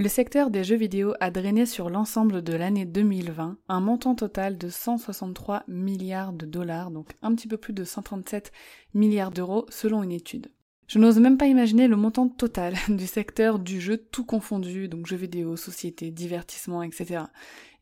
Le secteur des jeux vidéo a drainé sur l'ensemble de l'année 2020 un montant total de 163 milliards de dollars, donc un petit peu plus de 137 milliards d'euros selon une étude. Je n'ose même pas imaginer le montant total du secteur du jeu tout confondu, donc jeux vidéo, société, divertissement, etc.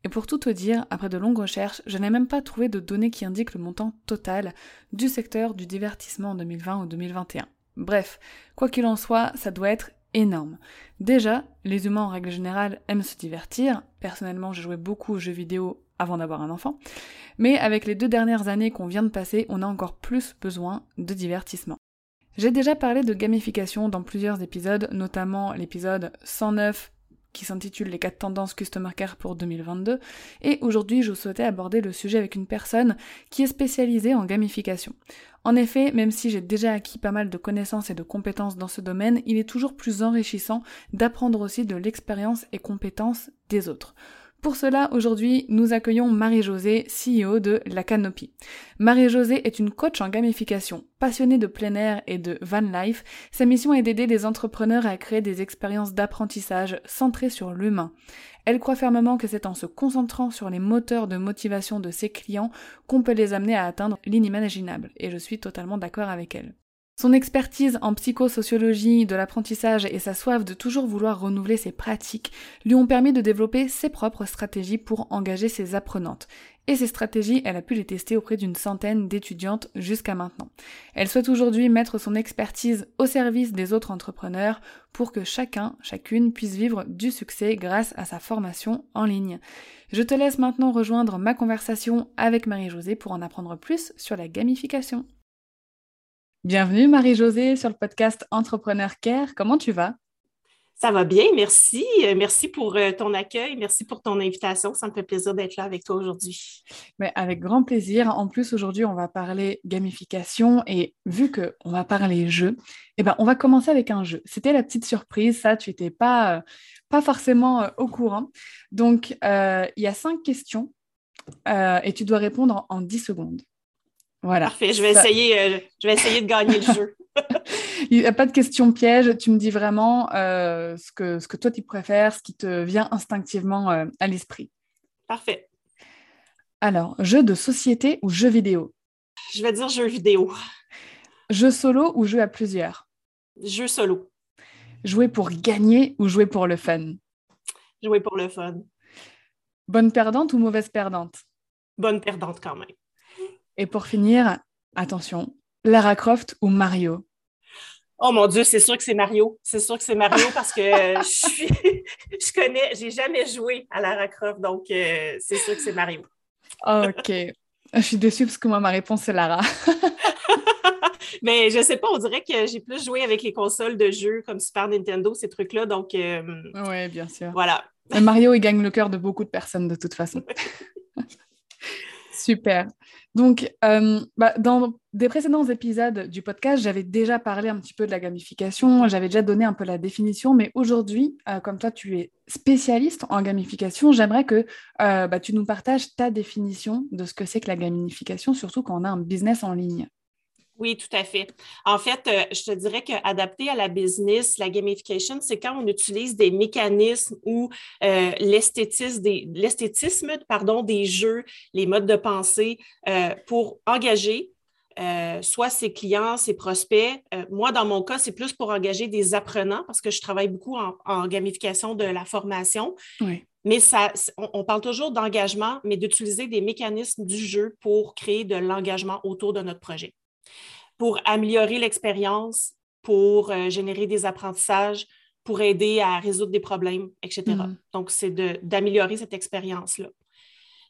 Et pour tout te dire, après de longues recherches, je n'ai même pas trouvé de données qui indiquent le montant total du secteur du divertissement en 2020 ou 2021. Bref, quoi qu'il en soit, ça doit être énorme. Déjà, les humains en règle générale aiment se divertir. Personnellement, j'ai joué beaucoup aux jeux vidéo avant d'avoir un enfant. Mais avec les deux dernières années qu'on vient de passer, on a encore plus besoin de divertissement. J'ai déjà parlé de gamification dans plusieurs épisodes, notamment l'épisode 109 qui s'intitule Les 4 tendances Customer pour 2022. Et aujourd'hui, je souhaitais aborder le sujet avec une personne qui est spécialisée en gamification. En effet, même si j'ai déjà acquis pas mal de connaissances et de compétences dans ce domaine, il est toujours plus enrichissant d'apprendre aussi de l'expérience et compétences des autres. Pour cela, aujourd'hui, nous accueillons Marie-Josée, CEO de La Canopy. Marie-Josée est une coach en gamification, passionnée de plein air et de van life. Sa mission est d'aider les entrepreneurs à créer des expériences d'apprentissage centrées sur l'humain. Elle croit fermement que c'est en se concentrant sur les moteurs de motivation de ses clients qu'on peut les amener à atteindre l'inimaginable, et je suis totalement d'accord avec elle. Son expertise en psychosociologie de l'apprentissage et sa soif de toujours vouloir renouveler ses pratiques lui ont permis de développer ses propres stratégies pour engager ses apprenantes. Et ces stratégies, elle a pu les tester auprès d'une centaine d'étudiantes jusqu'à maintenant. Elle souhaite aujourd'hui mettre son expertise au service des autres entrepreneurs pour que chacun, chacune puisse vivre du succès grâce à sa formation en ligne. Je te laisse maintenant rejoindre ma conversation avec Marie-Josée pour en apprendre plus sur la gamification. Bienvenue Marie-Josée sur le podcast Entrepreneur Care. Comment tu vas? Ça va bien, merci. Euh, merci pour euh, ton accueil, merci pour ton invitation. Ça me fait plaisir d'être là avec toi aujourd'hui. Mais avec grand plaisir. En plus, aujourd'hui, on va parler gamification et vu qu'on va parler jeu, eh ben, on va commencer avec un jeu. C'était la petite surprise, ça, tu n'étais pas, euh, pas forcément au courant. Donc, il y a cinq questions et tu dois répondre en 10 secondes. Voilà. Parfait, je vais, essayer, euh, je vais essayer de gagner le jeu. Il n'y a pas de question piège, tu me dis vraiment euh, ce, que, ce que toi tu préfères, ce qui te vient instinctivement euh, à l'esprit. Parfait. Alors, jeu de société ou jeu vidéo? Je vais dire jeu vidéo. Jeu solo ou jeu à plusieurs? Jeu solo. Jouer pour gagner ou jouer pour le fun? Jouer pour le fun. Bonne perdante ou mauvaise perdante? Bonne perdante quand même. Et pour finir, attention, Lara Croft ou Mario? Oh mon Dieu, c'est sûr que c'est Mario. C'est sûr que c'est Mario parce que je suis, je connais, j'ai jamais joué à Lara Croft, donc euh, c'est sûr que c'est Mario. OK. Je suis déçue parce que moi, ma réponse, c'est Lara. Mais je sais pas, on dirait que j'ai plus joué avec les consoles de jeux comme Super Nintendo, ces trucs-là. Donc, euh, oui, bien sûr. Voilà. Mario, il gagne le cœur de beaucoup de personnes de toute façon. Super. Donc, euh, bah, dans des précédents épisodes du podcast, j'avais déjà parlé un petit peu de la gamification, j'avais déjà donné un peu la définition, mais aujourd'hui, euh, comme toi, tu es spécialiste en gamification, j'aimerais que euh, bah, tu nous partages ta définition de ce que c'est que la gamification, surtout quand on a un business en ligne. Oui, tout à fait. En fait, euh, je te dirais qu'adapté à la business, la gamification, c'est quand on utilise des mécanismes ou euh, l'esthétisme des, pardon, des jeux, les modes de pensée euh, pour engager soit ses clients, ses prospects. moi, dans mon cas, c'est plus pour engager des apprenants parce que je travaille beaucoup en, gamification de la formation. Mais ça, on parle toujours d'engagement, mais d'utiliser des mécanismes du jeu pour créer de l'engagement autour de notre projet pour améliorer l'expérience, pour euh, générer des apprentissages, pour aider à résoudre des problèmes, etc. Mm-hmm. Donc, c'est d'améliorer cette expérience-là.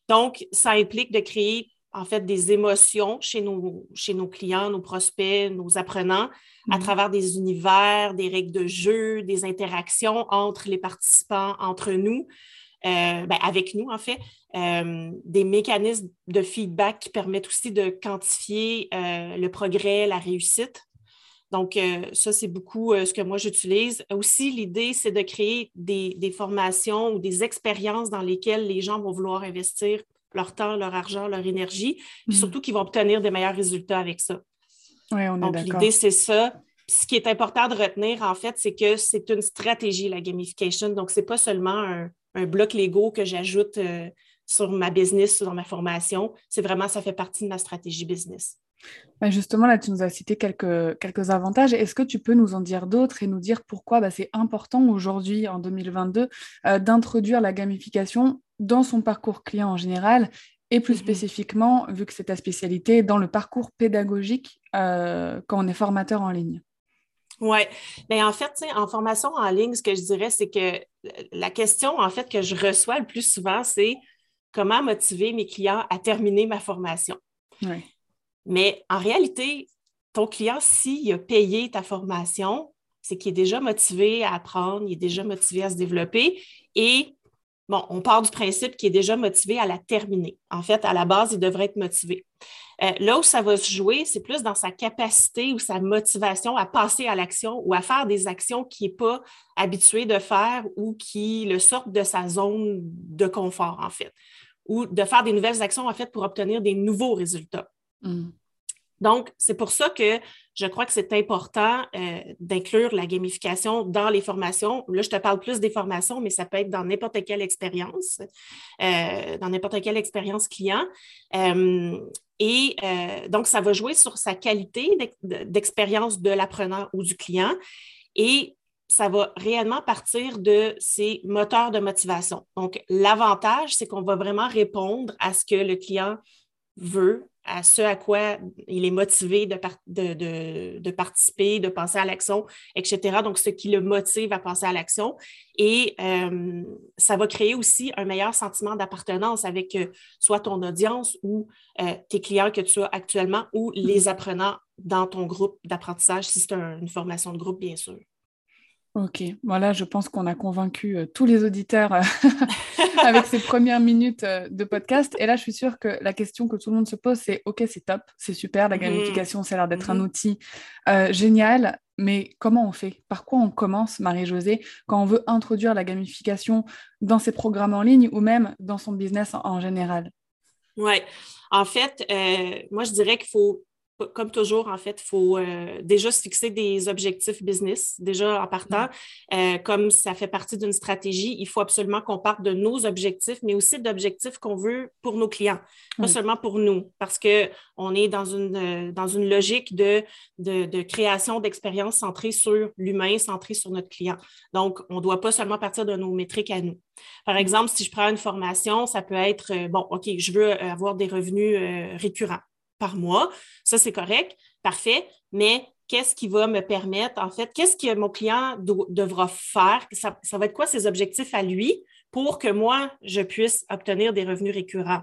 Donc, ça implique de créer en fait des émotions chez nos, chez nos clients, nos prospects, nos apprenants, à mhm. travers des univers, des règles de jeu, des interactions entre les participants, entre nous, euh, ben, avec nous en fait, euh, des mécanismes de feedback qui permettent aussi de quantifier euh, le progrès, la réussite. Donc, ça, c'est beaucoup ce que moi j'utilise. Aussi, l'idée, c'est de créer des, des, formations ou des expériences dans lesquelles les gens vont vouloir investir leur temps, leur argent, leur énergie, puis mm. surtout qu'ils vont obtenir des meilleurs résultats avec ça. Oui, on est Donc, l'idée, c'est ça. ce qui est important de retenir, en fait, c'est que c'est une stratégie, la gamification. Donc, ce n'est pas seulement un, bloc Lego que j'ajoute euh, sur ma business, sur ma formation. C'est vraiment, ça fait partie de ma stratégie business. Ben, justement, là, tu nous as cité quelques, quelques avantages. Est-ce que tu peux nous en dire d'autres et nous dire pourquoi bah, c'est important aujourd'hui, en 2022, euh, d'introduire la gamification dans son parcours client en général et plus mhm. spécifiquement, vu que c'est ta spécialité, dans le parcours pédagogique euh, quand on est formateur en ligne? Oui. mais ben, en fait, en formation en ligne, ce que je dirais, c'est que la question, en fait, que je reçois le plus souvent, c'est comment motiver mes clients à terminer ma formation? Mais en réalité, ton client, s'il a payé ta formation, c'est qu'il est déjà motivé à apprendre, il est déjà motivé à se développer et Bon, on part du principe qu'il est déjà motivé à la terminer. En fait, à la base, il devrait être motivé. Euh, là où ça va se jouer, c'est plus dans sa capacité ou sa motivation à passer à l'action ou à faire des actions qu'il n'est pas habitué de faire ou qui le sortent de sa zone de confort, en fait, ou de faire des nouvelles actions, en fait, pour obtenir des nouveaux résultats. Mm. Donc, c'est pour ça que je crois que c'est important euh, d'inclure la gamification dans les formations. Là, je te parle plus des formations, mais ça peut être dans n'importe quelle expérience, euh, dans n'importe quelle expérience client. Euh, et donc, ça va jouer sur sa qualité d'expérience de l'apprenant ou du client. Et ça va réellement partir de ses moteurs de motivation. Donc, l'avantage, c'est qu'on va vraiment répondre à ce que le client veut, à ce à quoi il est motivé de, de, participer, de penser à l'action, etc. Donc, ce qui le motive à penser à l'action. Et euh, ça va créer aussi un meilleur sentiment d'appartenance avec euh, soit ton audience ou euh, tes clients que tu as actuellement ou les mm-hmm. apprenants dans ton groupe d'apprentissage, si c'est une formation de groupe, bien sûr. Ok, voilà, je pense qu'on a convaincu euh, tous les auditeurs euh, avec ces premières minutes euh, de podcast. Et là, je suis sûre que la question que tout le monde se pose, c'est OK, c'est top, c'est super, la mhm. gamification, ça a l'air d'être un mhm. outil génial, mais comment on fait? Par quoi on commence, Marie-Josée, quand on veut introduire la gamification dans ses programmes en ligne ou même dans son business en, général? Oui, en fait, moi, je dirais qu'il faut comme toujours, en fait, il faut euh, déjà se fixer des objectifs business, déjà en partant. Mm. Euh, comme ça fait partie d'une stratégie, il faut absolument qu'on parte de nos objectifs, mais aussi d'objectifs qu'on veut pour nos clients, pas seulement pour nous, parce qu'on est dans une, euh, dans une logique de, de, de création d'expériences centrées sur l'humain, centrées sur notre client. Donc, on ne doit pas seulement partir de nos métriques à nous. Par mm. exemple, si je prends une formation, ça peut être, bon, OK, je veux avoir des revenus récurrents par mois. Ça, c'est correct, parfait. Mais qu'est-ce qui va me permettre, en fait, qu'est-ce que mon client devra faire? Ça, va être quoi ses objectifs à lui pour que moi, je puisse obtenir des revenus récurrents?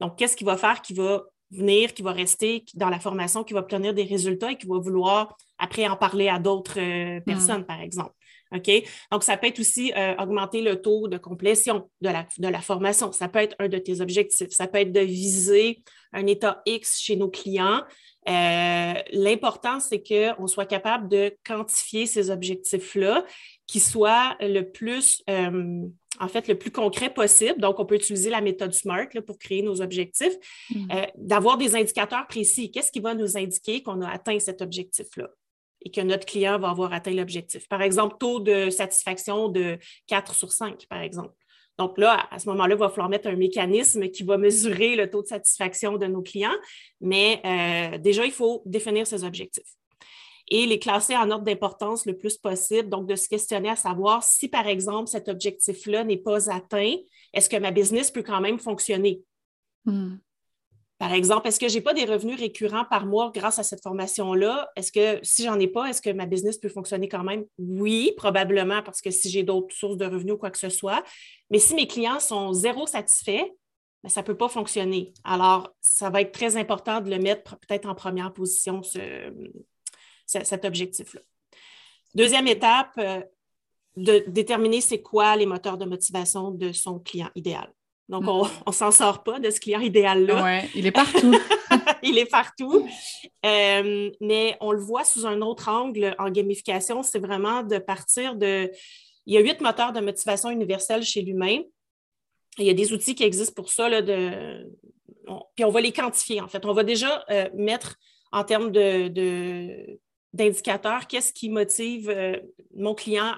Donc, qu'est-ce qu'il va faire qui va venir, qui va rester dans la formation, qui va obtenir des résultats et qui va vouloir après en parler à d'autres euh, hmm. personnes, par exemple? OK? Donc, ça peut être aussi euh, augmenter le taux de complétion de la, de la formation. Ça peut être un de tes objectifs. Ça peut être de viser un état X chez nos clients. Euh, l'important, c'est qu'on soit capable de quantifier ces objectifs-là, qui soient le plus, euh, en fait, le plus concret possible. Donc, on peut utiliser la méthode SMART pour créer nos objectifs, mm. d'avoir des indicateurs précis. Qu'est-ce qui va nous indiquer qu'on a atteint cet objectif-là? Et que notre client va avoir atteint l'objectif. Par exemple, taux de satisfaction de 4 sur 5, par exemple. Donc là, à ce moment-là, il va falloir mettre un mécanisme qui va mesurer le taux de satisfaction de nos clients, mais euh, déjà, il faut définir ses objectifs et les classer en ordre d'importance le plus possible. Donc, de se questionner à savoir si, par exemple, cet objectif-là n'est pas atteint, est-ce que ma business peut quand même fonctionner? Hmm. Par exemple, est-ce que je n'ai pas des revenus récurrents par mois grâce à cette formation-là? Est-ce que si j'en ai pas, est-ce que ma business peut fonctionner quand même? Oui, probablement, parce que si j'ai d'autres sources de revenus ou quoi que ce soit. Mais si mes clients sont zéro satisfaits, mais ça ne peut pas fonctionner. Alors, ça va être très important de le mettre peut-être en première position, cet objectif-là. Deuxième étape, euh, de déterminer c'est quoi les moteurs de motivation de son client idéal. Donc, on ne s'en sort pas de ce client idéal-là. Oui, il est partout. il est partout. Euh, mais on le voit sous un autre angle en gamification, c'est vraiment de partir de... Il y a huit moteurs de motivation universels chez l'humain. Il y a des outils qui existent pour ça. Là, de... Puis on va les quantifier, en fait. On va déjà euh, mettre en termes de, d'indicateurs qu'est-ce qui motive euh, mon client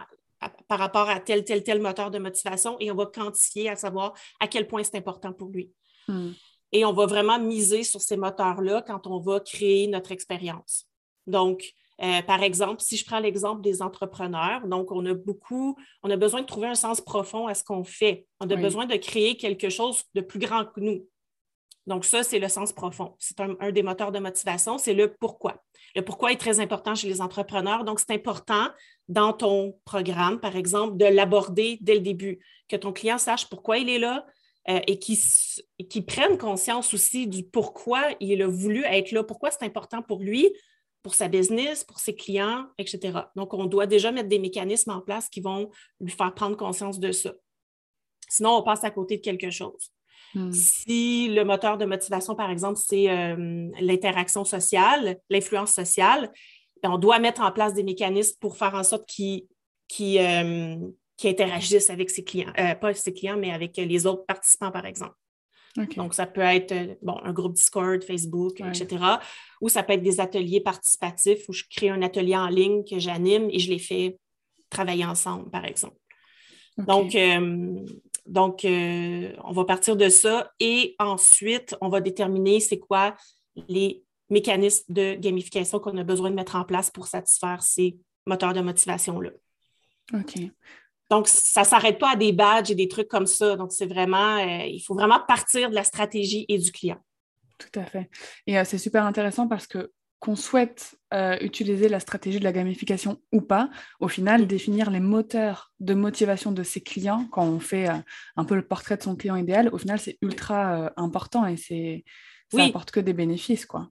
par rapport à tel, tel, tel moteur de motivation et on va quantifier à savoir à quel point c'est important pour lui. Hmm. Et on va vraiment miser sur ces moteurs-là quand on va créer notre expérience. Donc, euh, par exemple, si je prends l'exemple des entrepreneurs, donc on a beaucoup, on a besoin de trouver un sens profond à ce qu'on fait. On a besoin de créer quelque chose de plus grand que nous. Donc, ça, c'est le sens profond. C'est un, des moteurs de motivation, c'est le pourquoi. Le pourquoi est très important chez les entrepreneurs. Donc, c'est important dans ton programme, par exemple, de l'aborder dès le début, que ton client sache pourquoi il est là euh, et qu'il prenne conscience aussi du pourquoi il a voulu être là, pourquoi c'est important pour lui, pour sa business, pour ses clients, etc. Donc, on doit déjà mettre des mécanismes en place qui vont lui faire prendre conscience de ça. Sinon, on passe à côté de quelque chose. Hmm. Si le moteur de motivation, par exemple, c'est euh, l'interaction sociale, l'influence sociale, on doit mettre en place des mécanismes pour faire en sorte qu'ils euh, interagissent avec ses clients, euh, pas ses clients, mais avec les autres participants, par exemple. Donc, ça peut être bon, un groupe Discord, Facebook, etc. Ou ça peut être des ateliers participatifs où je crée un atelier en ligne que j'anime et je les fais travailler ensemble, par exemple. Donc, donc, euh, on va partir de ça et ensuite, on va déterminer c'est quoi les mécanismes de gamification qu'on a besoin de mettre en place pour satisfaire ces moteurs de motivation-là. OK. Donc, ça ne s'arrête pas à des badges et des trucs comme ça. Donc, c'est vraiment, euh, il faut vraiment partir de la stratégie et du client. Tout à fait. Et euh, c'est super intéressant parce que qu'on souhaite euh, utiliser la stratégie de la gamification ou pas, au final, définir les moteurs de motivation de ses clients quand on fait euh, un peu le portrait de son client idéal, au final, c'est ultra important et c'est ça n'apporte que des bénéfices, quoi.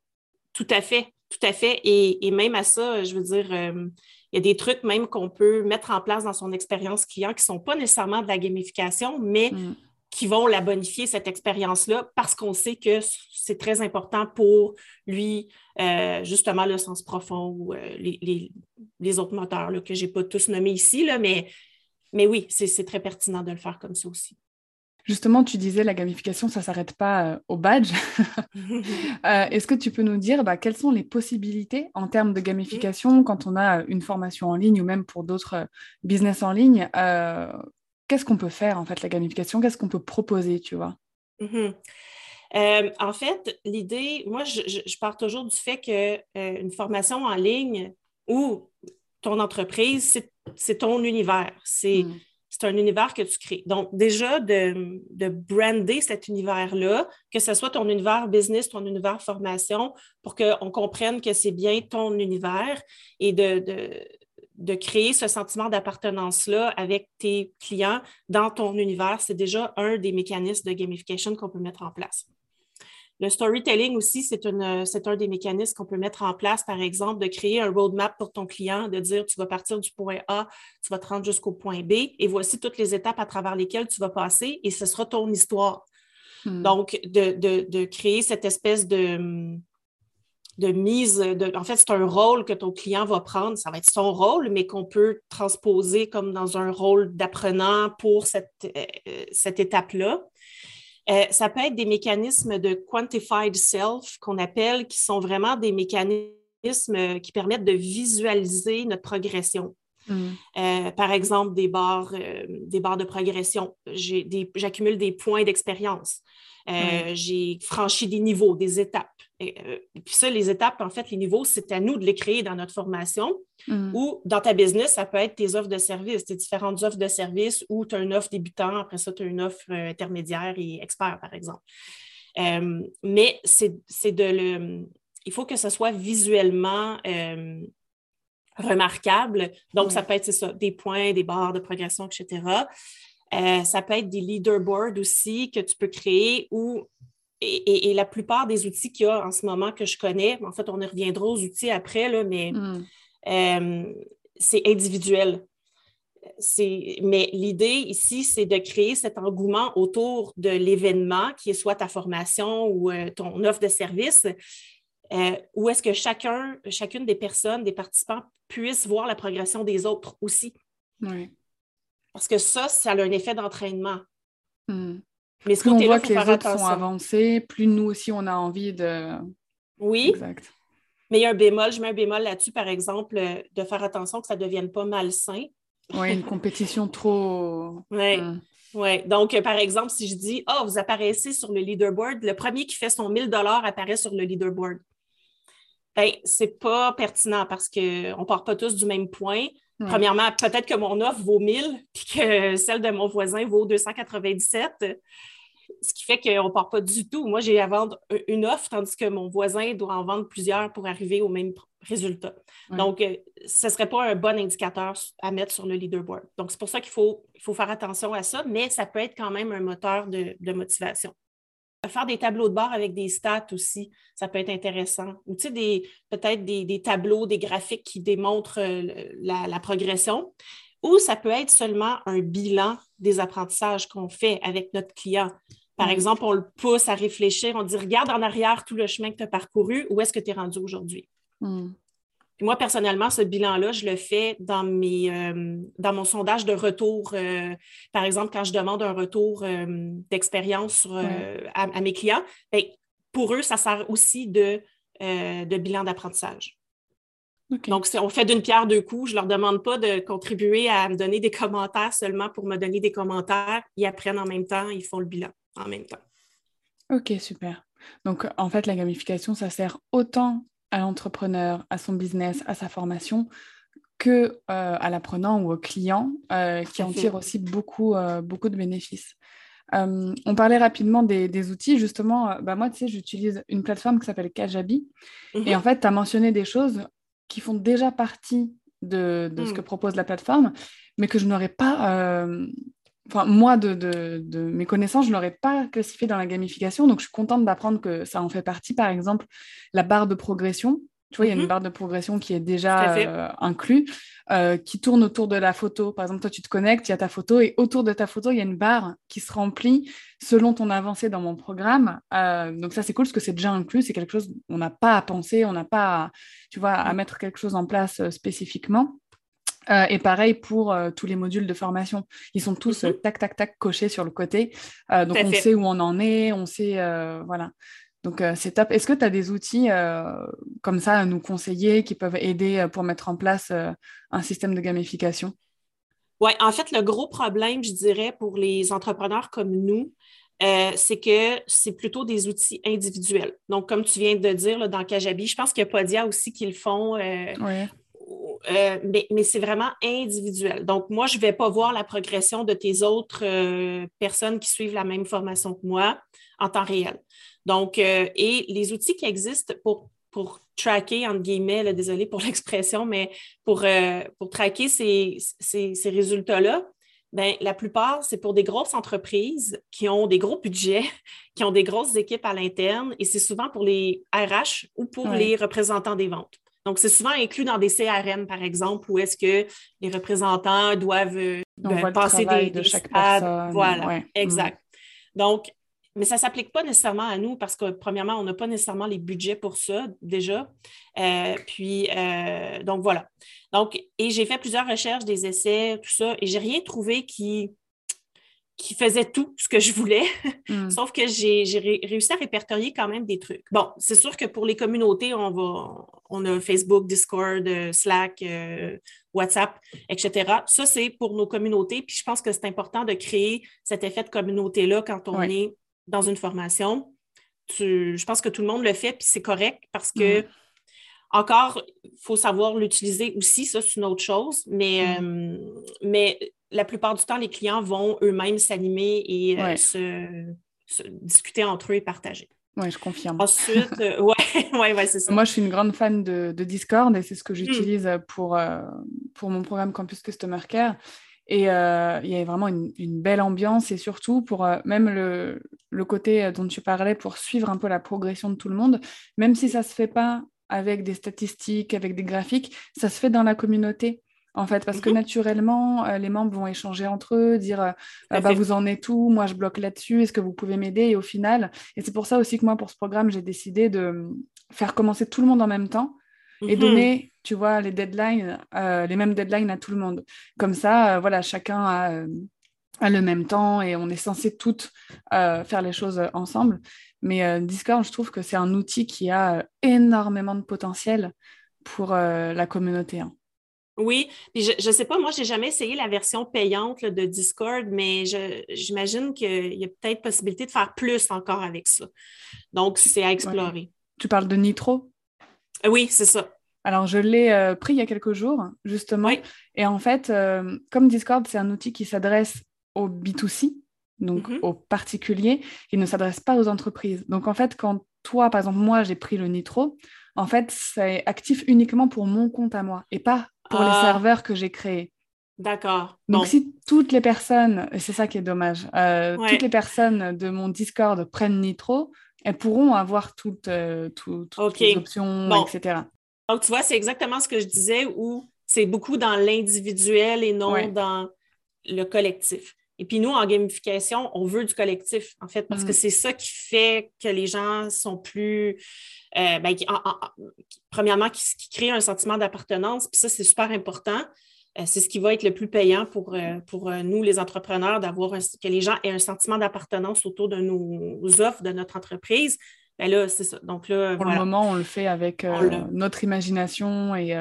Tout à fait, tout à fait. Et, même à ça, je veux dire, il y a des trucs même qu'on peut mettre en place dans son expérience client qui ne sont pas nécessairement de la gamification, mais mm qui vont la bonifier, cette expérience-là, parce qu'on sait que c'est très important pour lui, euh, justement, le sens profond ou euh, les, autres moteurs là, que je n'ai pas tous nommés ici, là, mais, mais oui, c'est très pertinent de le faire comme ça aussi. Justement, tu disais la gamification, ça ne s'arrête pas euh, au badge. Est-ce que tu peux nous dire bah, quelles sont les possibilités en termes de gamification quand on a une formation en ligne ou même pour d'autres business en ligne qu'est-ce qu'on peut faire, en fait, la gamification? Qu'est-ce qu'on peut proposer, tu vois? Mm-hmm. Euh, en fait, l'idée, moi, je, pars toujours du fait qu'une euh, formation en ligne ou ton entreprise, c'est ton univers. Mm. C'est un univers que tu crées. Donc, déjà, de, de brander cet univers-là, que ce soit ton univers business, ton univers formation, pour qu'on comprenne que c'est bien ton univers et de créer ce sentiment d'appartenance-là avec tes clients dans ton univers, c'est déjà un des mécanismes de gamification qu'on peut mettre en place. Le storytelling aussi, c'est un des mécanismes qu'on peut mettre en place, par exemple, de créer un roadmap pour ton client, de dire tu vas partir du point A, tu vas te rendre jusqu'au point B, et voici toutes les étapes à travers lesquelles tu vas passer, et ce sera ton histoire. Hmm. Donc, de, créer cette espèce de, de mise, de, en fait, c'est un rôle que ton client va prendre, ça va être son rôle, mais qu'on peut transposer comme dans un rôle d'apprenant pour cette, euh, cette étape-là. Euh, ça peut être des mécanismes de quantified self qu'on appelle, qui sont vraiment des mécanismes qui permettent de visualiser notre progression. Mm. Euh, par exemple, des barres, des barres de progression. J'accumule des, points d'expérience. J'ai franchi des niveaux, des étapes. Euh, et, puis ça, les étapes, en fait, les niveaux, c'est à nous de les créer dans notre formation mm. ou dans ta business, ça peut être tes offres de services, tes différentes offres de services ou tu as une offre débutant, après ça, tu as une offre euh, intermédiaire et expert, par exemple. Euh, mais c'est de le. Il faut que ce soit visuellement remarquable. Donc, ça peut être ça, des points, des barres de progression, etc. ça peut être des leaderboards aussi que tu peux créer ou et, la plupart des outils qu'il y a en ce moment que je connais, en fait, on y reviendra aux outils après, là, mais hmm. c'est individuel. Mais l'idée ici, c'est de créer cet engouement autour de l'événement, qui est soit ta formation ou ton offre de service, euh, où est-ce que chacun, chacune des personnes, des participants, puissent voir la progression des autres aussi. Oui. Parce que ça, ça a un effet d'entraînement. Hmm. Mais ce plus on voit que les autres sont avancés, plus nous aussi, on a envie de... Oui. Exact. Mais il y a un bémol, je mets un bémol là-dessus, par exemple, euh, de faire attention que ça ne devienne pas malsain. Oui, une compétition trop... Oui. Oui, donc par exemple, si je dis, oh, vous apparaissez sur le leaderboard, le premier qui fait son 1000 apparaît sur le leaderboard. Ben, c'est pas pertinent parce qu'on ne part pas tous du même point. Premièrement, peut-être que mon offre vaut 1000 puis que celle de mon voisin vaut 297, ce qui fait qu'on ne part pas du tout. Moi, j'ai à vendre une offre tandis que mon voisin doit en vendre plusieurs pour arriver au même résultat. Donc, euh, ce ne serait pas un bon indicateur à mettre sur le leaderboard. Donc, c'est pour ça qu'il faut, faut faire attention à ça, mais ça peut être quand même un moteur de motivation. Faire des tableaux de bord avec des stats aussi, ça peut être intéressant. Ou tu sais, peut-être des, tableaux, des graphiques qui démontrent euh, la, progression. Ou ça peut être seulement un bilan des apprentissages qu'on fait avec notre client. Par mm. exemple, on le pousse à réfléchir, on dit regarde en arrière tout le chemin que tu as parcouru, où est-ce que tu es rendu aujourd'hui? Moi, personnellement, ce bilan-là, je le fais dans, mes, euh, dans mon sondage de retour. Euh, par exemple, quand je demande un retour euh, d'expérience à, mes clients, ben, pour eux, ça sert aussi de, de bilan d'apprentissage. Donc, on fait d'une pierre deux coups. Je ne leur demande pas de contribuer à me donner des commentaires seulement pour me donner des commentaires. Ils apprennent en même temps, ils font le bilan en même temps. OK, super. Donc, en fait, la gamification, ça sert autant à l'entrepreneur, à son business, à sa formation, que euh, à l'apprenant ou au client, euh, qui en tire aussi beaucoup, euh, beaucoup de bénéfices. on parlait rapidement des, outils. Justement, bah moi, tu sais, j'utilise une plateforme qui s'appelle Kajabi. Mhm. Et en fait, tu as mentionné des choses qui font déjà partie de, ce hmm. que propose la plateforme, mais que je n'aurais pas enfin, moi, de, mes connaissances, je ne l'aurais pas classifié dans la gamification. Donc, je suis contente d'apprendre que ça en fait partie. Par exemple, la barre de progression. Tu vois, il y a une mhm. barre de progression qui est déjà euh, inclue, euh, qui tourne autour de la photo. Par exemple, toi, tu te connectes, il y a ta photo, et autour de ta photo, il y a une barre qui se remplit selon ton avancée dans mon programme. Euh, donc ça, c'est cool parce que c'est déjà inclus. C'est quelque chose, on n'a pas à penser, on n'a pas, tu vois, à mettre quelque chose en place spécifiquement. Euh, et pareil pour euh, tous les modules de formation. Ils sont tous euh, mhm. tac, tac, tac, cochés sur le côté. donc, on sait où on en est, on sait. voilà. Donc, c'est top. Est-ce que tu as des outils comme ça à nous conseiller qui peuvent aider pour mettre en place un système de gamification? Oui, en fait, le gros problème, je dirais, pour les entrepreneurs comme nous, c'est que c'est plutôt des outils individuels. Donc, comme tu viens de dire là, dans Kajabi, je pense qu'il y a Podia aussi qui le font. Oui. Euh, mais, c'est vraiment individuel. Donc, moi, je ne vais pas voir la progression de tes autres euh, personnes qui suivent la même formation que moi en temps réel. Donc, euh, et les outils qui existent pour, pour tracker, entre guillemets, désolé pour l'expression, mais pour, pour traquer ces, ces, résultats-là, ben, la plupart, c'est pour des grosses entreprises qui ont des gros budgets, qui ont des grosses équipes à l'interne, et c'est souvent pour les RH ou pour les représentants des ventes. Donc, c'est souvent inclus dans des CRM, par exemple, où est-ce que les représentants doivent euh, ben, passer des, de chaque stades. Voilà, exact. Donc, mais ça ne s'applique pas nécessairement à nous parce que, premièrement, on n'a pas nécessairement les budgets pour ça déjà. Euh, puis, euh, donc voilà. Donc, et j'ai fait plusieurs recherches, des essais, tout ça, et j'ai rien trouvé qui, qui faisait tout ce que je voulais, hmm. sauf que j'ai réussi à répertorier quand même des trucs. Bon, c'est sûr que pour les communautés, on va, on a Facebook, Discord, euh, Slack, euh, WhatsApp, etc. Ça, c'est pour nos communautés. Puis je pense que c'est important de créer cet effet de communauté-là quand on est dans une formation. je pense que tout le monde le fait, puis c'est correct parce que, hmm. encore, il faut savoir l'utiliser aussi, ça, c'est une autre chose. Mais, hmm. euh, mais la plupart du temps, les clients vont eux-mêmes s'animer et euh, se, discuter entre eux et partager. Oui, je confirme. Ensuite, euh, ouais, ouais, c'est ça. Moi, je suis une grande fan de, Discord et c'est ce que j'utilise hmm. pour, euh, pour mon programme Campus Customer Care. Et il y avait vraiment une, belle ambiance et surtout pour même le, le, côté dont tu parlais, pour suivre un peu la progression de tout le monde, même si ça se fait pas avec des statistiques, avec des graphiques, ça se fait dans la communauté en fait, parce que mhm. naturellement, euh, les membres vont échanger entre eux, dire euh, bah, vous en êtes où, moi je bloque là-dessus, est-ce que vous pouvez m'aider? Et au final, et c'est pour ça aussi que moi, pour ce programme, j'ai décidé de faire commencer tout le monde en même temps et mhm. donner, tu vois, les deadlines, euh, les mêmes deadlines à tout le monde. Comme ça, voilà, chacun a, a, le même temps et on est censé toutes faire les choses ensemble. Mais Discord, je trouve que c'est un outil qui a énormément de potentiel pour la communauté. Hein. Oui, je ne sais pas, moi, je n'ai jamais essayé la version payante de Discord, mais j'imagine qu'il y a peut-être possibilité de faire plus encore avec ça. Donc, c'est à explorer. Tu parles de Nitro? Euh, oui, c'est ça. Alors, je l'ai euh, pris il y a quelques jours, justement. Et en fait, euh, comme Discord, c'est un outil qui s'adresse aux B2C, donc mm-hmm. aux particuliers, il ne s'adresse pas aux entreprises. Donc, en fait, quand toi, par exemple, moi, j'ai pris le Nitro, en fait, c'est actif uniquement pour mon compte à moi et pas pour les ah. serveurs que j'ai créés. D'accord. Donc, si toutes les personnes, et c'est ça qui est dommage, euh, toutes les personnes de mon Discord prennent Nitro, elles pourront avoir toutes, euh, toutes les options, etc. Donc, tu vois, c'est exactement ce que je disais où c'est beaucoup dans l'individuel et non dans le collectif. Et puis nous, en gamification, on veut du collectif, en fait, parce que mm. c'est ça qui fait que les gens sont plus euh, ben, premièrement, qui, qui, crée un sentiment d'appartenance. Puis ça, c'est super important. Euh, c'est ce qui va être le plus payant pour, euh, pour nous, les entrepreneurs, d'avoir que les gens aient un sentiment d'appartenance autour de nos offres, de notre entreprise. Ben là, c'est ça. Donc là, pour le moment, on le fait avec notre imagination et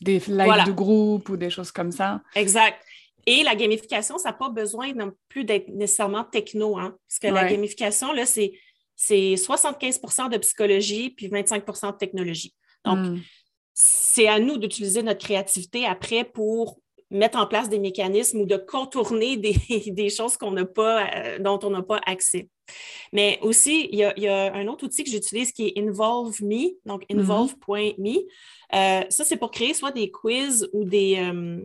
des lives de groupe ou des choses comme ça. Exact. Et la gamification, ça n'a pas besoin non plus d'être nécessairement techno, hein, parce que la gamification, là, c'est c'est 75% de psychologie puis 25% de technologie. Donc, hmm. c'est à nous d'utiliser notre créativité après pour mettre en place des mécanismes ou de contourner des, choses qu'on n'a pas, euh, dont on n'a pas accès. Mais aussi, il y, a, un autre outil que j'utilise qui est Involve Me, donc hmm. involve.me. Euh, ça, c'est pour créer soit des quiz ou des, euh,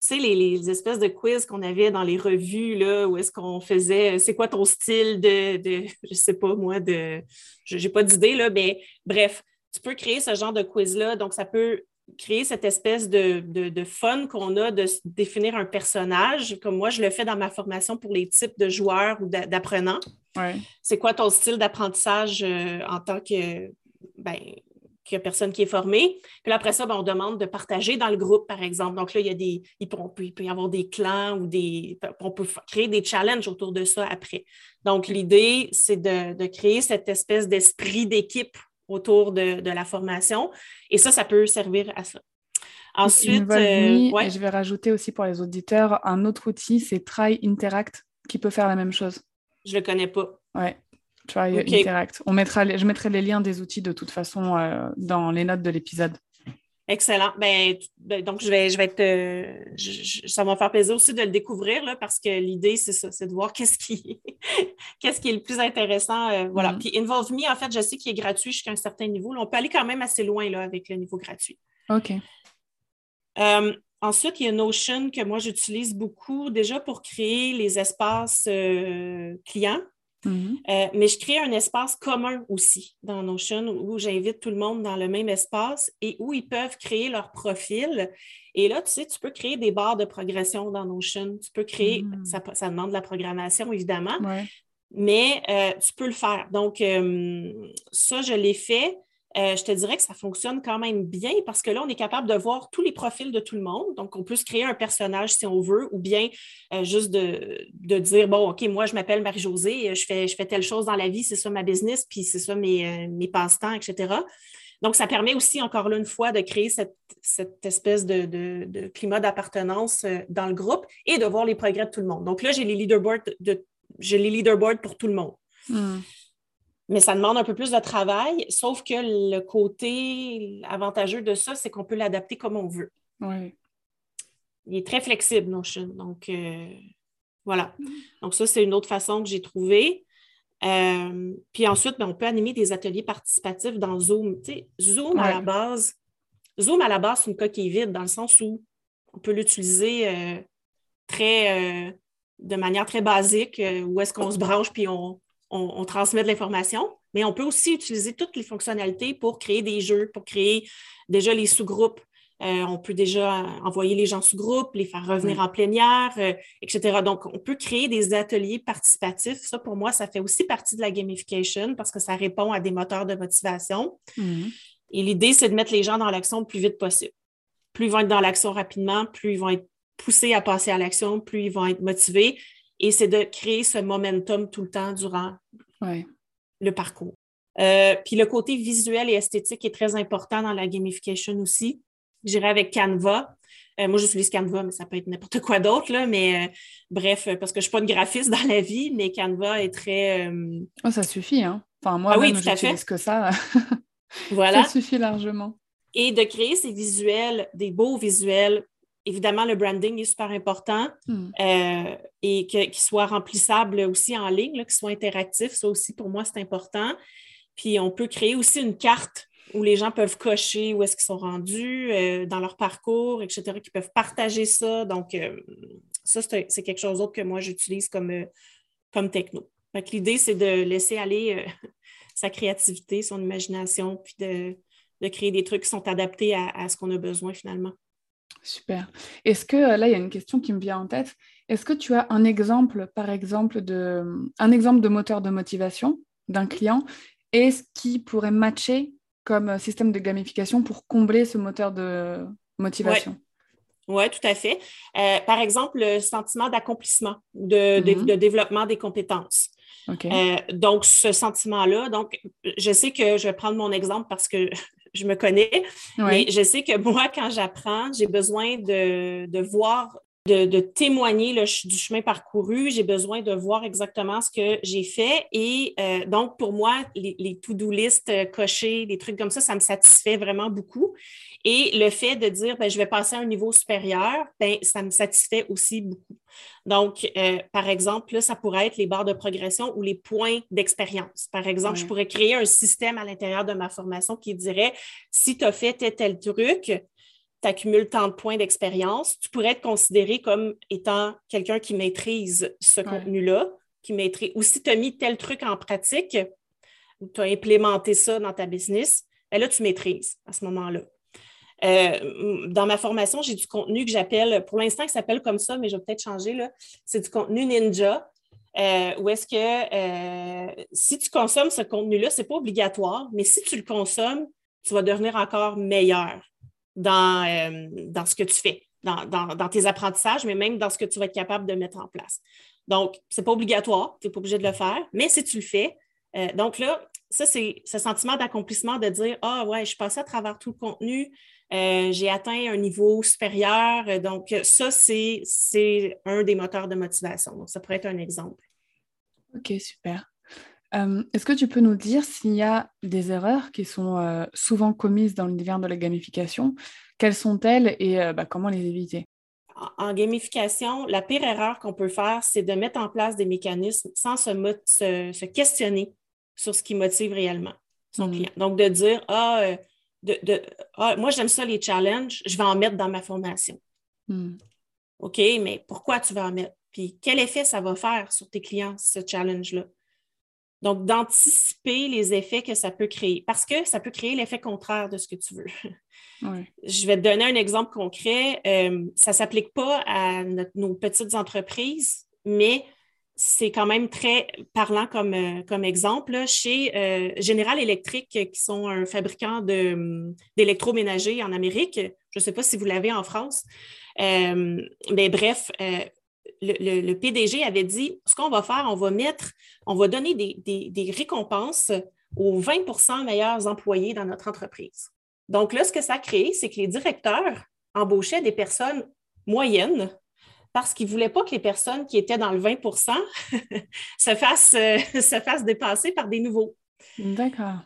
tu sais, les, espèces de quiz qu'on avait dans les revues, là, où est-ce qu'on faisait, euh, c'est quoi ton style de, de je sais pas moi, de, j'ai pas d'idée, là, mais bref, tu peux créer ce genre de quiz-là. Donc, ça peut créer cette espèce de, de, fun qu'on a de définir un personnage, comme moi, je le fais dans ma formation pour les types de joueurs ou d'apprenants. C'est quoi ton style d'apprentissage euh, en tant que, ben, qu'il n'y a personne qui est formé. Puis après ça, ben, on demande de partager dans le groupe, par exemple. Donc là, il y a des, il peut, y avoir des clans ou des. On peut créer des challenges autour de ça après. Donc, l'idée, c'est de, créer cette espèce d'esprit d'équipe autour de, la formation. Et ça, ça peut servir à ça. Ensuite, euh, et je vais rajouter aussi pour les auditeurs un autre outil, c'est Try Interact, qui peut faire la même chose. Je ne le connais pas. Ouais. Try Interact. On mettra je mettrai les liens des outils de toute façon euh, dans les notes de l'épisode. Excellent. Ben, ben, donc, je vais, je vais être. Euh, ça va me faire plaisir aussi de le découvrir là, parce que l'idée, c'est ça, c'est de voir qu'est-ce qui, qu'est-ce qui est le plus intéressant. Euh, voilà. Mm-hmm. Puis Involve Me, en fait, je sais qu'il est gratuit jusqu'à un certain niveau. on peut aller quand même assez loin là, avec le niveau gratuit. OK. ensuite, il y a Notion que moi, j'utilise beaucoup déjà pour créer les espaces clients. Mm-hmm. Euh, mais je crée un espace commun aussi dans Notion où j'invite tout le monde dans le même espace et où ils peuvent créer leur profil. Et là, tu sais, tu peux créer des barres de progression dans Notion. Tu peux créer, mm. ça, demande de la programmation, évidemment, mais euh, tu peux le faire. Donc, euh, ça, je l'ai fait. Euh, je te dirais que ça fonctionne quand même bien parce que là, on est capable de voir tous les profils de tout le monde. Donc, on peut se créer un personnage si on veut, ou bien euh, juste de, dire, bon, OK, moi, je m'appelle Marie-Josée, je fais, je fais telle chose dans la vie, c'est ça ma business, puis c'est ça mes, euh, mes passe-temps, etc. Donc, ça permet aussi, encore une fois, de créer cette, espèce de, climat d'appartenance dans le groupe et de voir les progrès de tout le monde. Donc là, j'ai les leaderboards, de, les leaderboards pour tout le monde. Hmm mais ça demande un peu plus de travail, sauf que le côté avantageux de ça, c'est qu'on peut l'adapter comme on veut. Oui. Il est très flexible, Notion. Donc, euh, voilà. Donc, ça, c'est une autre façon que j'ai trouvée. Euh, puis ensuite, ben, on peut animer des ateliers participatifs dans Zoom. Tu sais, Zoom, à la base, Zoom, à la base, c'est une coquille vide dans le sens où on peut l'utiliser euh, très, de manière très basique, où est-ce qu'on se branche puis on, on, transmet de l'information. Mais on peut aussi utiliser toutes les fonctionnalités pour créer des jeux, pour créer déjà les sous-groupes. on peut déjà envoyer les gens sous-groupe, les faire revenir en plénière, etc. Donc, on peut créer des ateliers participatifs. Ça, pour moi, ça fait aussi partie de la gamification parce que ça répond à des moteurs de motivation. Mm-hmm. Et l'idée, c'est de mettre les gens dans l'action le plus vite possible. Plus ils vont être dans l'action rapidement, plus ils vont être poussés à passer à l'action, plus ils vont être motivés. Et c'est de créer ce momentum tout le temps durant le parcours. Euh, puis le côté visuel et esthétique est très important dans la gamification aussi. J'irai avec Canva. Euh, moi, j'utilise Canva, mais ça peut être n'importe quoi d'autre, là. Mais euh, bref, parce que je ne suis pas une graphiste dans la vie, mais Canva est très. Oh, ça suffit, hein? Enfin, moi, ah oui, j'utilise que ça. Voilà. Ça suffit largement. Et de créer ces visuels, des beaux visuels. Évidemment, le branding est super important hmm. euh, et qu'il soit remplissable aussi en ligne, qu'il soit interactif. Ça aussi, pour moi, c'est important. Puis, on peut créer aussi une carte où les gens peuvent cocher où est-ce qu'ils sont rendus euh, dans leur parcours, etc., qui peuvent partager ça. Donc, euh, ça, c'est quelque chose d'autre que moi, j'utilise comme, comme techno. L'idée, c'est de laisser aller sa créativité, son imagination, puis de, créer des trucs qui sont adaptés à, ce qu'on a besoin finalement. Super. Est-ce que là, il y a une question qui me vient en tête. Est-ce que tu as un exemple, par exemple, de, un exemple de moteur de motivation d'un client et ce qui pourrait matcher comme système de gamification pour combler ce moteur de motivation? Oui, tout à fait. Euh, par exemple, le sentiment d'accomplissement, de, de, mm-hmm. développement des compétences. Euh, donc, ce sentiment-là, donc, je sais que je vais prendre mon exemple parce que je me connais, mais je sais que moi, quand j'apprends, j'ai besoin de, voir de, témoigner du chemin parcouru. J'ai besoin de voir exactement ce que j'ai fait. Et euh, donc, pour moi, les, les to-do list euh, cochées, des trucs comme ça, ça me satisfait vraiment beaucoup. Et le fait de dire, ben, je vais passer à un niveau supérieur, ben, ça me satisfait aussi beaucoup. Donc, euh, par exemple, là, ça pourrait être les barres de progression ou les points d'expérience. Par exemple, je pourrais créer un système à l'intérieur de ma formation qui dirait, si tu as fait tel, tel truc, tu accumules tant de points d'expérience, tu pourrais être considéré comme étant quelqu'un qui maîtrise ce contenu-là, qui maîtrise, ou si tu as mis tel truc en pratique, ou tu as implémenté ça dans ta business, ben là, tu maîtrises à ce moment-là. Euh, dans ma formation, j'ai du contenu que j'appelle, pour l'instant, il s'appelle comme ça, mais je vais peut-être changer. C'est du contenu ninja. Euh, où est-ce que euh, si tu consommes ce contenu-là, ce n'est pas obligatoire, mais si tu le consommes, tu vas devenir encore meilleur dans, dans ce que tu fais, dans, dans, tes apprentissages, mais même dans ce que tu vas être capable de mettre en place. Donc, ce n'est pas obligatoire, tu n'es pas obligé de le faire, mais si tu le fais, donc là, ça, c'est ce sentiment d'accomplissement de dire Ah, ouais, je suis passée à travers tout le contenu, euh, j'ai atteint un niveau supérieur. Donc, ça, c'est un des moteurs de motivation. Donc, ça pourrait être un exemple. OK, super. Euh, est-ce que tu peux nous dire s'il y a des erreurs qui sont euh, souvent commises dans l'univers de la gamification? Quelles sont-elles et bah, comment les éviter? En, gamification, la pire erreur qu'on peut faire, c'est de mettre en place des mécanismes sans se, questionner sur ce qui motive réellement son mmh. client. Donc, de dire, ah, de, ah, moi, j'aime ça, les challenges, je vais en mettre dans ma formation. Hmm. OK, mais pourquoi tu vas en mettre? Puis quel effet ça va faire sur tes clients, ce challenge-là? Donc, d'anticiper les effets que ça peut créer, parce que ça peut créer l'effet contraire de ce que tu veux. Je vais te donner un exemple concret. Euh, ça ne s'applique pas à nos petites entreprises, mais c'est quand même très parlant comme, euh, comme exemple. Chez euh, General Electric, qui sont un fabricant d'électroménager en Amérique, je ne sais pas si vous l'avez en France, euh, mais bref, le, PDG avait dit ce qu'on va faire, on va mettre, on va donner des, des récompenses aux 20% meilleurs employés dans notre entreprise. Donc là, ce que ça a créé, c'est que les directeurs embauchaient des personnes moyennes parce qu'ils ne voulaient pas que les personnes qui étaient dans le 20 se, fassent, euh, se fassent dépasser par des nouveaux. D'accord.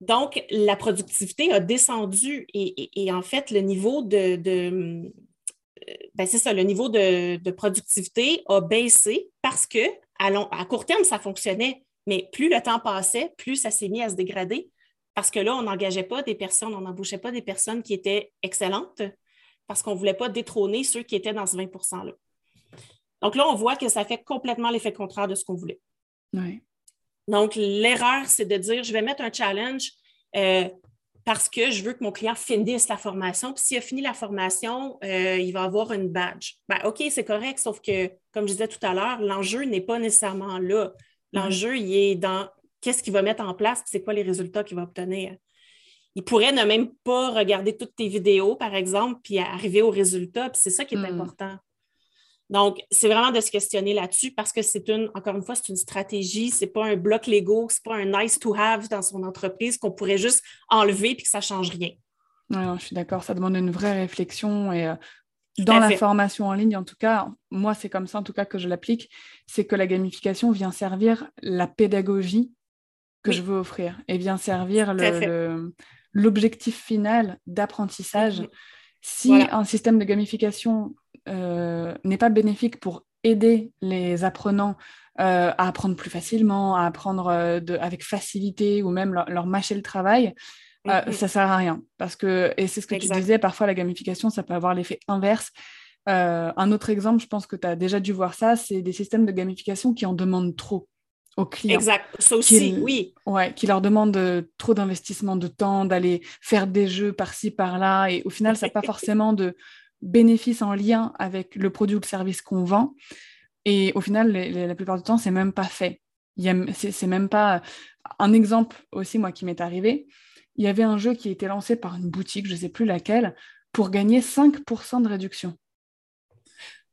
Donc, la productivité a descendu et, en fait, le niveau de, ben, c'est ça, le niveau de, productivité a baissé parce que à, à court terme, ça fonctionnait, mais plus le temps passait, plus ça s'est mis à se dégrader parce que là, on n'engageait pas des personnes, on n'embauchait pas des personnes qui étaient excellentes parce qu'on ne voulait pas détrôner ceux qui étaient dans ce 20 %-là. Donc là, on voit que ça fait complètement l'effet contraire de ce qu'on voulait. Oui. Donc, l'erreur, c'est de dire, je vais mettre un challenge euh, parce que je veux que mon client finisse la formation. Puis s'il a fini la formation, euh, il va avoir une badge. Ben, OK, c'est correct, sauf que, comme je disais tout à l'heure, l'enjeu n'est pas nécessairement là. L'enjeu, il est dans qu'est-ce qu'il va mettre en place, c'est quoi les résultats qu'il va obtenir. Il pourrait ne même pas regarder toutes tes vidéos, par exemple, puis arriver au résultat, puis c'est ça qui est hmm. important. Donc, c'est vraiment de se questionner là-dessus parce que c'est une, encore une fois, c'est une stratégie, c'est pas un bloc Lego, c'est pas un nice to have dans son entreprise qu'on pourrait juste enlever puis que ça change rien. je suis d'accord, ça demande une vraie réflexion et euh, dans la formation en ligne, en tout cas, moi, c'est comme ça en tout cas que je l'applique, c'est que la gamification vient servir la pédagogie que je veux offrir et vient servir l'objectif final d'apprentissage. Si un système de gamification n'est pas bénéfique pour aider les apprenants euh, à apprendre plus facilement, à apprendre euh, avec facilité ou même leur, mâcher le travail, ça ça sert à rien. Parce que, et c'est ce que tu disais, parfois la gamification, ça peut avoir l'effet inverse. un autre exemple, je pense que tu as déjà dû voir ça, c'est des systèmes de gamification qui en demandent trop aux clients. Exact, ça aussi, oui. Ouais, qui leur demandent trop d'investissement de temps, d'aller faire des jeux par-ci, par-là, et au final, ça n'a pas forcément de, bénéfices en lien avec le produit ou le service qu'on vend. Et au final, la plupart du temps, c'est même pas fait. C'est même pas un exemple aussi, moi, qui m'est arrivé. Il y avait un jeu qui a été lancé par une boutique, je ne sais plus laquelle, pour gagner 5% de réduction.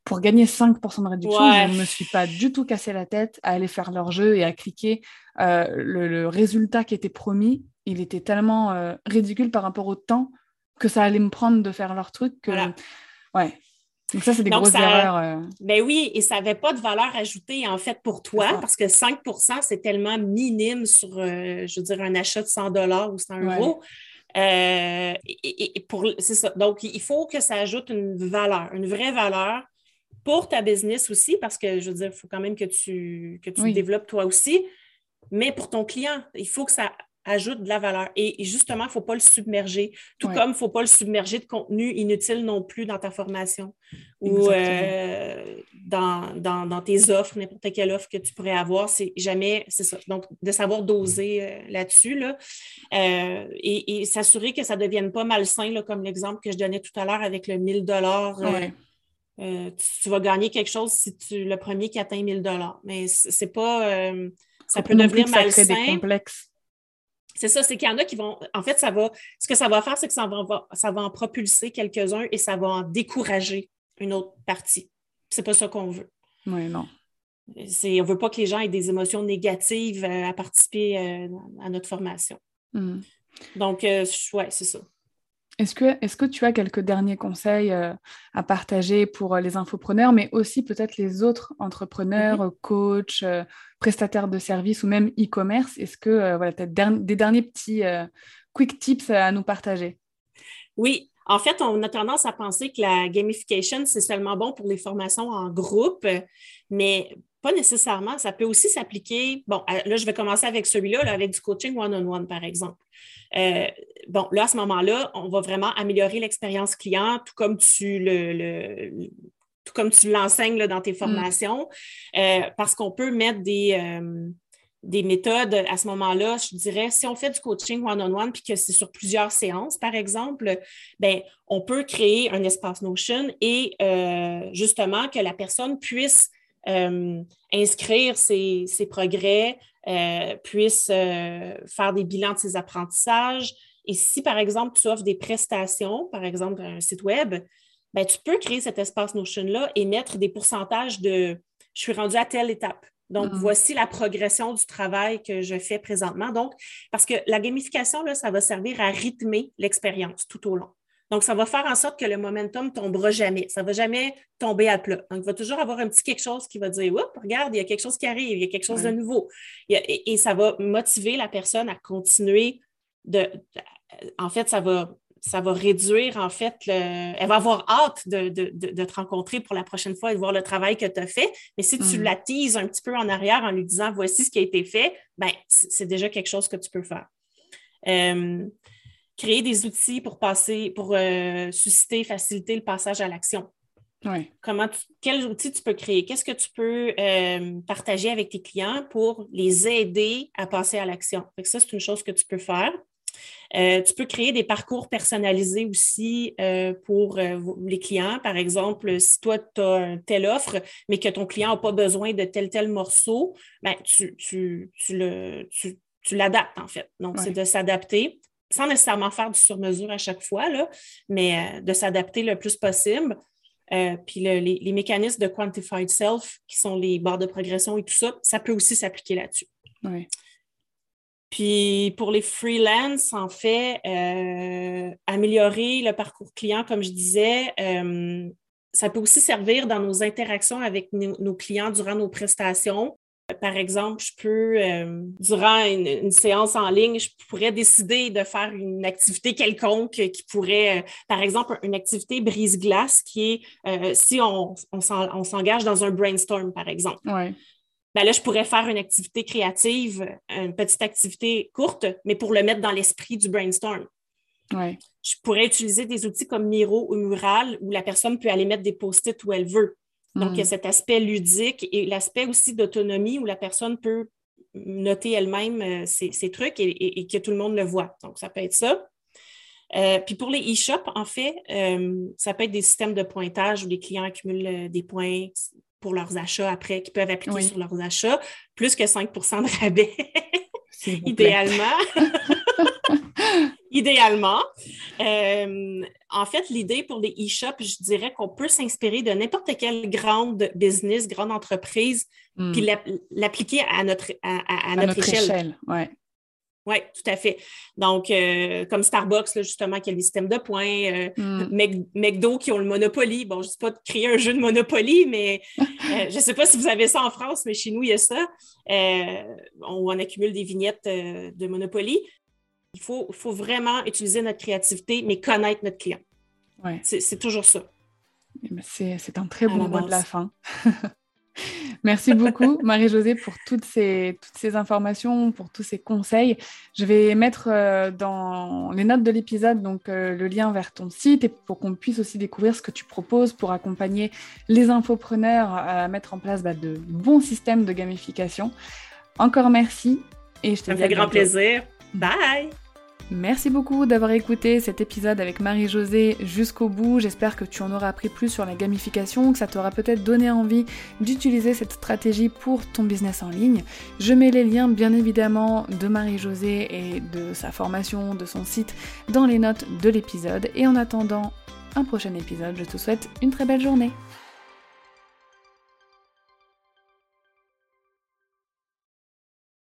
Pour gagner 5% de réduction, je ne me suis pas du tout cassé la tête à aller faire leur jeu et à cliquer. Euh, le, résultat qui était promis, il était tellement euh, ridicule par rapport au temps que ça allait me prendre de faire leur truc. Que... Ouais. Donc ça, c'est des grosses erreurs. Euh. Ben oui, et ça n'avait pas de valeur ajoutée en fait pour toi parce que 5% c'est tellement minime sur, euh, je veux dire, un achat de 100 ou 100 euros. Euh, et, pour, c'est ça. Donc, il faut que ça ajoute une valeur, une vraie valeur pour ta business aussi, parce que je veux dire, il faut quand même que tu, que tu développes toi aussi, mais pour ton client, il faut que ça ajoute de la valeur. Et, justement, il ne faut pas le submerger. Tout comme il ne faut pas le submerger de contenu inutile non plus dans ta formation ou euh, dans, tes offres, n'importe quelle offre que tu pourrais avoir. C'est jamais, c'est ça. Donc, de savoir doser euh, là-dessus là, euh, et, s'assurer que ça ne devienne pas malsain, là, comme l'exemple que je donnais tout à l'heure avec le 1000 dollars. Tu, vas gagner quelque chose si tu le premier qui atteint 1000 dollars. Mais c'est pas... ça peut devenir malsain. C'est ça, c'est qu'il y en a qui vont. En fait, ça va. Ce que ça va faire, c'est que ça va, ça va en propulser quelques-uns et ça va en décourager une autre partie. C'est pas ça qu'on veut. Oui, non. on ne veut pas que les gens aient des émotions négatives euh, à participer euh, à notre formation. Hmm. Donc, euh, oui, c'est ça. Est-ce que, est que, tu as quelques derniers conseils à partager pour les infopreneurs, mais aussi peut-être les autres entrepreneurs, mm-hmm. coachs, prestataires de services ou même e-commerce? Est-ce que euh, voilà, tu as des derniers petits euh, quick tips à nous partager? Oui, en fait, on a tendance à penser que la gamification, c'est seulement bon pour les formations en groupe, mais pas nécessairement. Ça peut aussi s'appliquer. Bon, là, je vais commencer avec celui-là, avec du coaching one-on-one, par exemple. Euh, bon, là, à ce moment-là, on va vraiment améliorer l'expérience client, tout comme tu le, tout comme tu l'enseignes dans tes mm. formations, euh, parce qu'on peut mettre des, euh, des méthodes à ce moment-là. Je dirais, si on fait du coaching one-on-one, puis que c'est sur plusieurs séances, par exemple, ben, on peut créer un espace Notion et euh, justement que la personne puisse inscrire ses, ses progrès, puisse faire des bilans de ses apprentissages. Et si, par exemple, tu offres des prestations, par exemple, un site web, ben, tu peux créer cet espace Notion-là et mettre des pourcentages de je suis rendu à telle étape. Donc, mm-hmm. voici la progression du travail que je fais présentement. Donc, parce que la gamification, là, ça va servir à rythmer l'expérience tout au long. Donc, ça va faire en sorte que le momentum ne tombera jamais. Ça ne va jamais tomber à plat. Donc, il va toujours avoir un petit quelque chose qui va dire Oups, regarde, il y a quelque chose qui arrive, il y a quelque chose de nouveau. Et, et, ça va motiver la personne à continuer de. En fait, ça va ça va réduire, en fait, elle va avoir hâte de, te rencontrer pour la prochaine fois et de voir le travail que tu as fait. Mais si tu mm. l'attises un petit peu en arrière en lui disant voici ce qui a été fait, ben, c'est déjà quelque chose que tu peux faire. Euh, créer des outils pour passer, pour euh, susciter, faciliter le passage à l'action. Comment quels outils tu peux créer? Qu'est-ce que tu peux euh, partager avec tes clients pour les aider à passer à l'action? Ça, c'est une chose que tu peux faire. Euh, tu peux créer des parcours personnalisés aussi euh, pour les clients. Par exemple, si toi, tu as telle offre, mais que ton client n'a pas besoin de tel tel morceau, ben, tu, tu, tu l'adaptes en fait. Donc, c'est de s'adapter sans nécessairement faire du sur-mesure à chaque fois, là, mais de s'adapter le plus possible. Euh, puis les, mécanismes de quantified self, qui sont les barres de progression et tout ça, ça peut aussi s'appliquer là-dessus. Puis pour les freelance, en fait, euh, améliorer le parcours client, comme je disais, euh, ça peut aussi servir dans nos interactions avec nos clients durant nos prestations par exemple, je peux, euh, durant une, séance en ligne, je pourrais décider de faire une activité quelconque qui pourrait, euh, par exemple, une activité brise-glace qui est euh, si on, on s'engage dans un brainstorm, par exemple. Ben là, je pourrais faire une activité créative, une petite activité courte, mais pour le mettre dans l'esprit du brainstorm. Je pourrais utiliser des outils comme Miro ou Mural où la personne peut aller mettre des post-it où elle veut. Donc, il y a mm. cet aspect ludique et l'aspect aussi d'autonomie où la personne peut noter elle-même euh, ses, trucs et, que tout le monde le voit. Donc, ça peut être ça. Euh, puis pour les e-shops, en fait, euh, ça peut être des systèmes de pointage où les clients accumulent des points pour leurs achats après, qu'ils peuvent appliquer sur leurs achats, plus que 5% de rabais, idéalement. idéalement. Euh, en fait, l'idée pour les e-shops, je dirais qu'on peut s'inspirer de n'importe quelle grande business, grande entreprise, hmm. puis l'appliquer à notre, à, notre, échelle. Oui, tout à fait. Donc, euh, comme Starbucks, justement, qui a le système de points, euh, hmm. McDo qui ont le Monopoly. Bon, je ne sais pas de créer un jeu de Monopoly, mais je ne sais pas si vous avez ça en France, mais chez nous, il y a ça. on, on accumule des vignettes de Monopoly. Il faut, vraiment utiliser notre créativité, mais connaître notre client. Ouais. C'est toujours ça. Eh ben, c'est un très bon mot de la fin. Merci beaucoup, Marie-Josée, pour toutes ces, toutes ces informations, pour tous ces conseils. Je vais mettre euh, dans les notes de l'épisode donc euh, le lien vers ton site et pour qu'on puisse aussi découvrir ce que tu proposes pour accompagner les infopreneurs à mettre en place bah, de bons systèmes de gamification. Encore merci et je te Ça me fait grand plaisir. Bye! Merci beaucoup d'avoir écouté cet épisode avec Marie-Josée jusqu'au bout. J'espère que tu en auras appris plus sur la gamification, que ça t'aura peut-être donné envie d'utiliser cette stratégie pour ton business en ligne. Je mets les liens bien évidemment de Marie-Josée et de sa formation, de son site dans les notes de l'épisode. Et en attendant un prochain épisode, je te souhaite une très belle journée.